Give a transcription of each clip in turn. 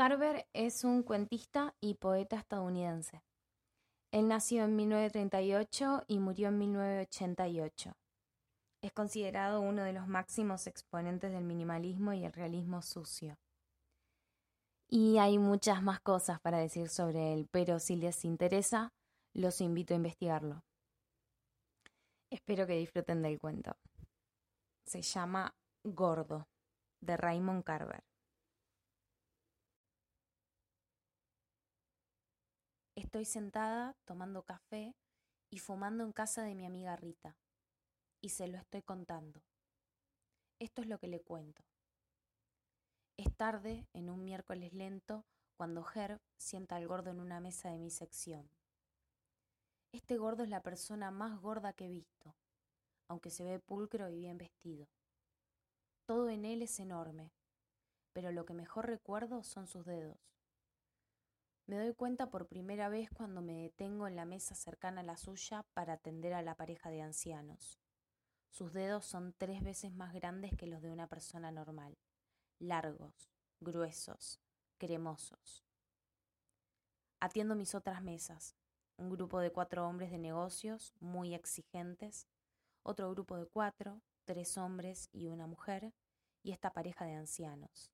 Carver es un cuentista y poeta estadounidense. Él nació en 1938 y murió en 1988. Es considerado uno de los máximos exponentes del minimalismo y el realismo sucio. Y hay muchas más cosas para decir sobre él, pero si les interesa, los invito a investigarlo. Espero que disfruten del cuento. Se llama Gordo, de Raymond Carver. Estoy sentada tomando café y fumando en casa de mi amiga Rita, y se lo estoy contando. Esto es lo que le cuento. Es tarde, en un miércoles lento, cuando Herb sienta al gordo en una mesa de mi sección. Este gordo es la persona más gorda que he visto, aunque se ve pulcro y bien vestido. Todo en él es enorme, pero lo que mejor recuerdo son sus dedos. Me doy cuenta por primera vez cuando me detengo en la mesa cercana a la suya para atender a la pareja de ancianos. Sus dedos son tres veces más grandes que los de una persona normal, largos, gruesos, cremosos. Atiendo mis otras mesas, un grupo de cuatro hombres de negocios muy exigentes, otro grupo de cuatro, tres hombres y una mujer, y esta pareja de ancianos.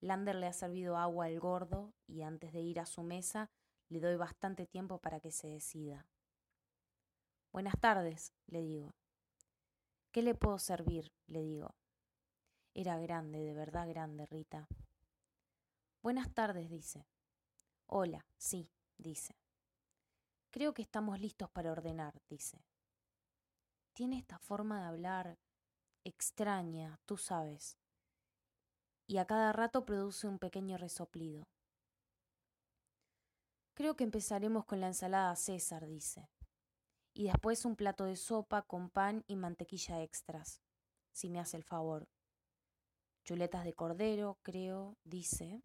Lander le ha servido agua al gordo y antes de ir a su mesa le doy bastante tiempo para que se decida. Buenas tardes, le digo. ¿Qué le puedo servir? le digo. Era grande, de verdad grande, Rita. Buenas tardes, dice. Hola, sí, dice. Creo que estamos listos para ordenar, dice. Tiene esta forma de hablar extraña, tú sabes y a cada rato produce un pequeño resoplido. Creo que empezaremos con la ensalada César, dice, y después un plato de sopa con pan y mantequilla extras, si me hace el favor. Chuletas de cordero, creo, dice,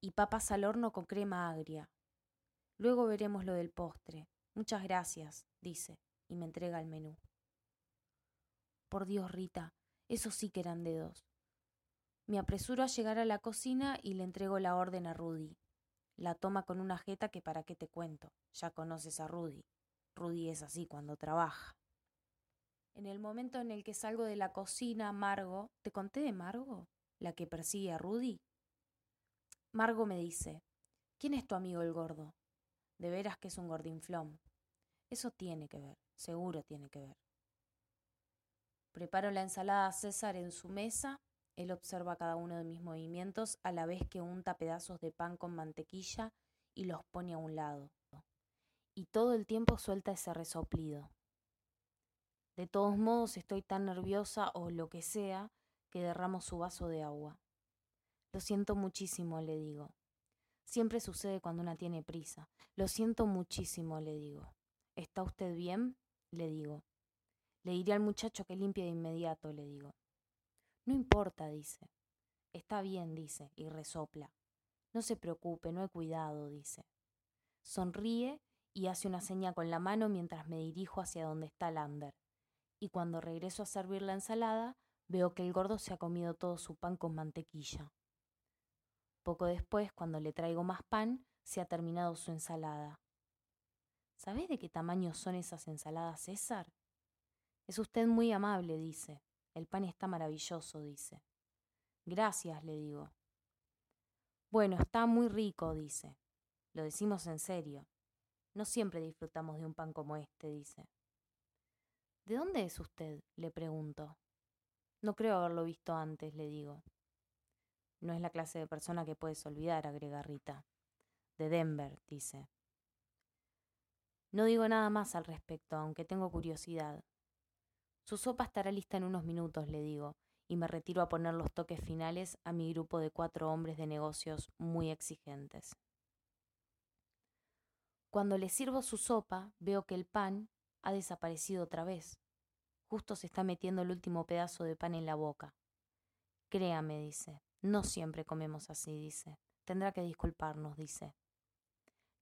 y papas al horno con crema agria. Luego veremos lo del postre. Muchas gracias, dice, y me entrega el menú. Por Dios, Rita, esos sí que eran dedos. Me apresuro a llegar a la cocina y le entrego la orden a Rudy. La toma con una jeta que para qué te cuento. Ya conoces a Rudy. Rudy es así cuando trabaja. En el momento en el que salgo de la cocina, Margo, ¿te conté de Margo? La que persigue a Rudy. Margo me dice, ¿quién es tu amigo el gordo? De veras que es un gordinflón. Eso tiene que ver, seguro tiene que ver. Preparo la ensalada César en su mesa él observa cada uno de mis movimientos a la vez que unta pedazos de pan con mantequilla y los pone a un lado. Y todo el tiempo suelta ese resoplido. De todos modos estoy tan nerviosa o lo que sea que derramo su vaso de agua. Lo siento muchísimo, le digo. Siempre sucede cuando una tiene prisa. Lo siento muchísimo, le digo. ¿Está usted bien? le digo. Le diré al muchacho que limpie de inmediato, le digo. No importa, dice. Está bien, dice, y resopla. No se preocupe, no he cuidado, dice. Sonríe y hace una seña con la mano mientras me dirijo hacia donde está Lander. Y cuando regreso a servir la ensalada, veo que el gordo se ha comido todo su pan con mantequilla. Poco después, cuando le traigo más pan, se ha terminado su ensalada. ¿Sabes de qué tamaño son esas ensaladas, César? Es usted muy amable, dice. El pan está maravilloso, dice. Gracias, le digo. Bueno, está muy rico, dice. Lo decimos en serio. No siempre disfrutamos de un pan como este, dice. ¿De dónde es usted? le pregunto. No creo haberlo visto antes, le digo. No es la clase de persona que puedes olvidar, agrega Rita. De Denver, dice. No digo nada más al respecto, aunque tengo curiosidad. Su sopa estará lista en unos minutos, le digo, y me retiro a poner los toques finales a mi grupo de cuatro hombres de negocios muy exigentes. Cuando le sirvo su sopa, veo que el pan ha desaparecido otra vez. Justo se está metiendo el último pedazo de pan en la boca. Créame, dice, no siempre comemos así, dice. Tendrá que disculparnos, dice.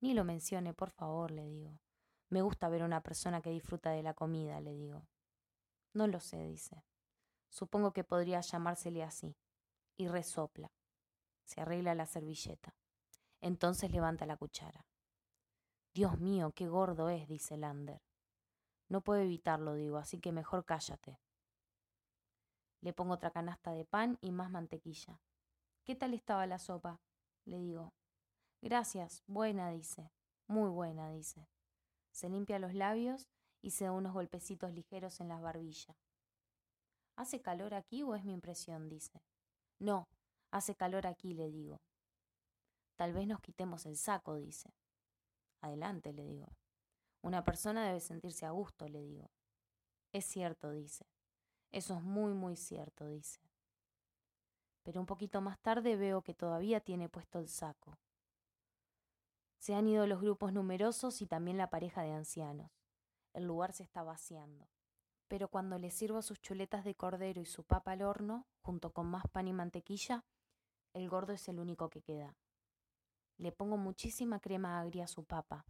Ni lo mencione, por favor, le digo. Me gusta ver a una persona que disfruta de la comida, le digo. No lo sé, dice. Supongo que podría llamársele así. Y resopla. Se arregla la servilleta. Entonces levanta la cuchara. Dios mío, qué gordo es, dice Lander. No puedo evitarlo, digo, así que mejor cállate. Le pongo otra canasta de pan y más mantequilla. ¿Qué tal estaba la sopa? Le digo. Gracias, buena, dice. Muy buena, dice. Se limpia los labios da unos golpecitos ligeros en las barbillas. ¿Hace calor aquí o es mi impresión? dice. No, hace calor aquí, le digo. Tal vez nos quitemos el saco, dice. Adelante, le digo. Una persona debe sentirse a gusto, le digo. Es cierto, dice. Eso es muy, muy cierto, dice. Pero un poquito más tarde veo que todavía tiene puesto el saco. Se han ido los grupos numerosos y también la pareja de ancianos. El lugar se está vaciando. Pero cuando le sirvo sus chuletas de cordero y su papa al horno, junto con más pan y mantequilla, el gordo es el único que queda. Le pongo muchísima crema agria a su papa.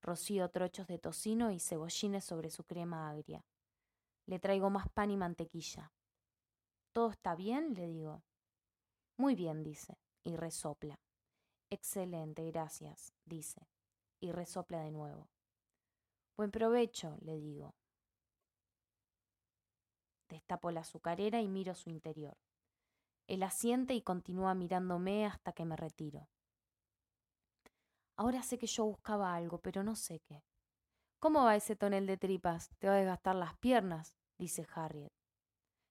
Rocío trochos de tocino y cebollines sobre su crema agria. Le traigo más pan y mantequilla. ¿Todo está bien? le digo. Muy bien, dice, y resopla. Excelente, gracias, dice, y resopla de nuevo. Buen provecho, le digo. Destapo la azucarera y miro su interior. Él asiente y continúa mirándome hasta que me retiro. Ahora sé que yo buscaba algo, pero no sé qué. ¿Cómo va ese tonel de tripas? Te va a desgastar las piernas, dice Harriet.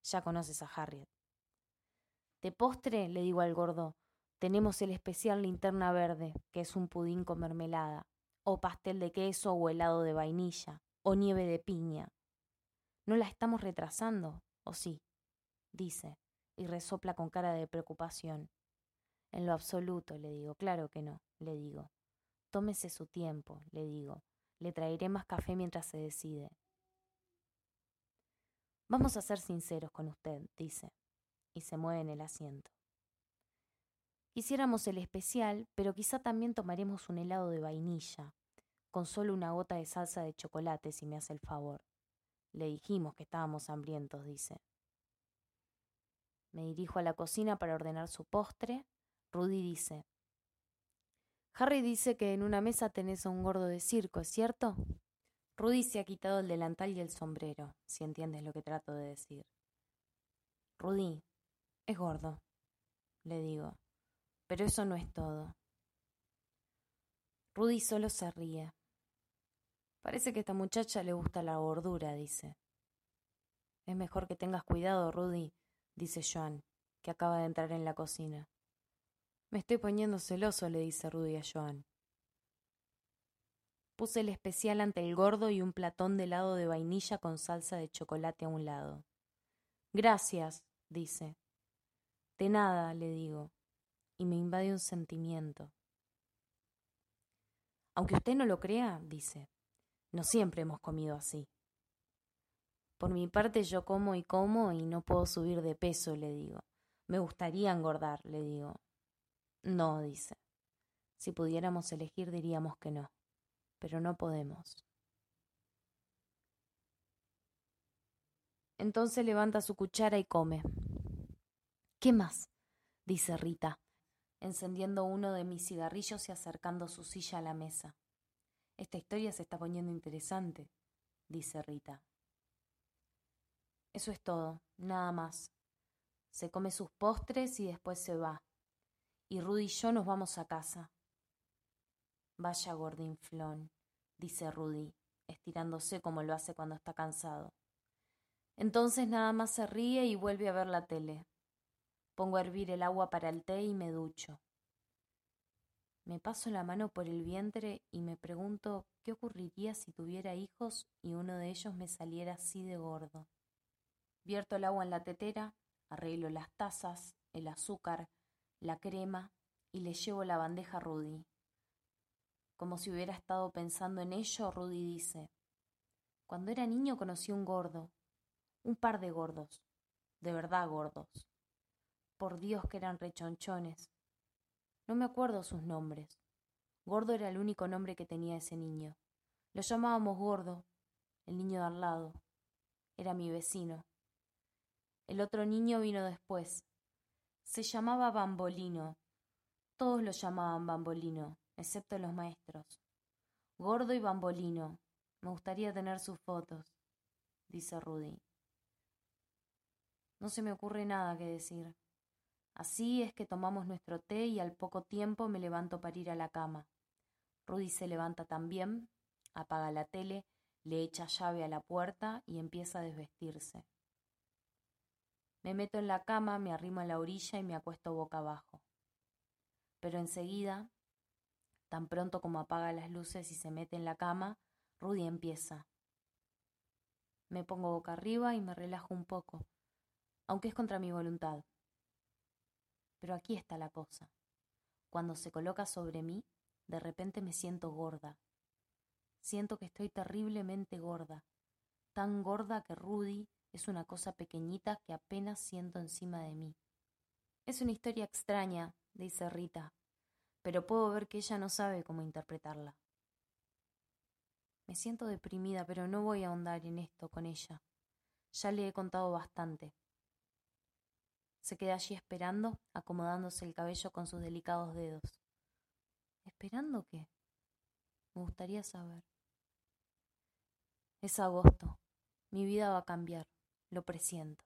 Ya conoces a Harriet. De postre, le digo al gordo, tenemos el especial linterna verde, que es un pudín con mermelada, o pastel de queso o helado de vainilla, o nieve de piña. ¿No la estamos retrasando? ¿O sí? dice, y resopla con cara de preocupación. En lo absoluto, le digo, claro que no, le digo. Tómese su tiempo, le digo. Le traeré más café mientras se decide. Vamos a ser sinceros con usted, dice, y se mueve en el asiento. Quisiéramos el especial, pero quizá también tomaremos un helado de vainilla, con solo una gota de salsa de chocolate, si me hace el favor. Le dijimos que estábamos hambrientos, dice. Me dirijo a la cocina para ordenar su postre. Rudy dice, Harry dice que en una mesa tenés a un gordo de circo, ¿es cierto? Rudy se ha quitado el delantal y el sombrero, si entiendes lo que trato de decir. Rudy, es gordo, le digo, pero eso no es todo. Rudy solo se ríe. Parece que a esta muchacha le gusta la gordura, dice. Es mejor que tengas cuidado, Rudy, dice Joan, que acaba de entrar en la cocina. Me estoy poniendo celoso, le dice Rudy a Joan. Puse el especial ante el gordo y un platón de helado de vainilla con salsa de chocolate a un lado. Gracias, dice. De nada, le digo, y me invade un sentimiento. Aunque usted no lo crea, dice, no siempre hemos comido así. Por mi parte yo como y como y no puedo subir de peso, le digo. Me gustaría engordar, le digo, no, dice. Si pudiéramos elegir diríamos que no, pero no podemos. Entonces levanta su cuchara y come. ¿Qué más? dice Rita, encendiendo uno de mis cigarrillos y acercando su silla a la mesa. Esta historia se está poniendo interesante, dice Rita. Eso es todo, nada más. Se come sus postres y después se va y Rudy y yo nos vamos a casa. Vaya gordinflón, dice Rudy, estirándose como lo hace cuando está cansado. Entonces nada más se ríe y vuelve a ver la tele. Pongo a hervir el agua para el té y me ducho. Me paso la mano por el vientre y me pregunto qué ocurriría si tuviera hijos y uno de ellos me saliera así de gordo. Vierto el agua en la tetera, arreglo las tazas, el azúcar, la crema y le llevo la bandeja a Rudy. Como si hubiera estado pensando en ello, Rudy dice, Cuando era niño conocí un gordo, un par de gordos, de verdad gordos. Por Dios que eran rechonchones. No me acuerdo sus nombres. Gordo era el único nombre que tenía ese niño. Lo llamábamos Gordo, el niño de al lado. Era mi vecino. El otro niño vino después, se llamaba Bambolino Todos lo llamaban bambolino, excepto los maestros. Gordo y bambolino. Me gustaría tener sus fotos, dice Rudy. No se me ocurre nada que decir. Así es que tomamos nuestro té y al poco tiempo me levanto para ir a la cama. Rudy se levanta también, apaga la tele, le echa llave a la puerta y empieza a desvestirse. Me meto en la cama, me arrimo a la orilla y me acuesto boca abajo. Pero enseguida, tan pronto como apaga las luces y se mete en la cama, Rudy empieza. Me pongo boca arriba y me relajo un poco, aunque es contra mi voluntad. Pero aquí está la cosa. Cuando se coloca sobre mí, de repente me siento gorda. Siento que estoy terriblemente gorda, tan gorda que Rudy es una cosa pequeñita que apenas siento encima de mí. Es una historia extraña, dice Rita, pero puedo ver que ella no sabe cómo interpretarla. Me siento deprimida, pero no voy a ahondar en esto con ella. Ya le he contado bastante. Se queda allí esperando, acomodándose el cabello con sus delicados dedos. ¿Esperando qué? Me gustaría saber. Es agosto. Mi vida va a cambiar. Lo presiento.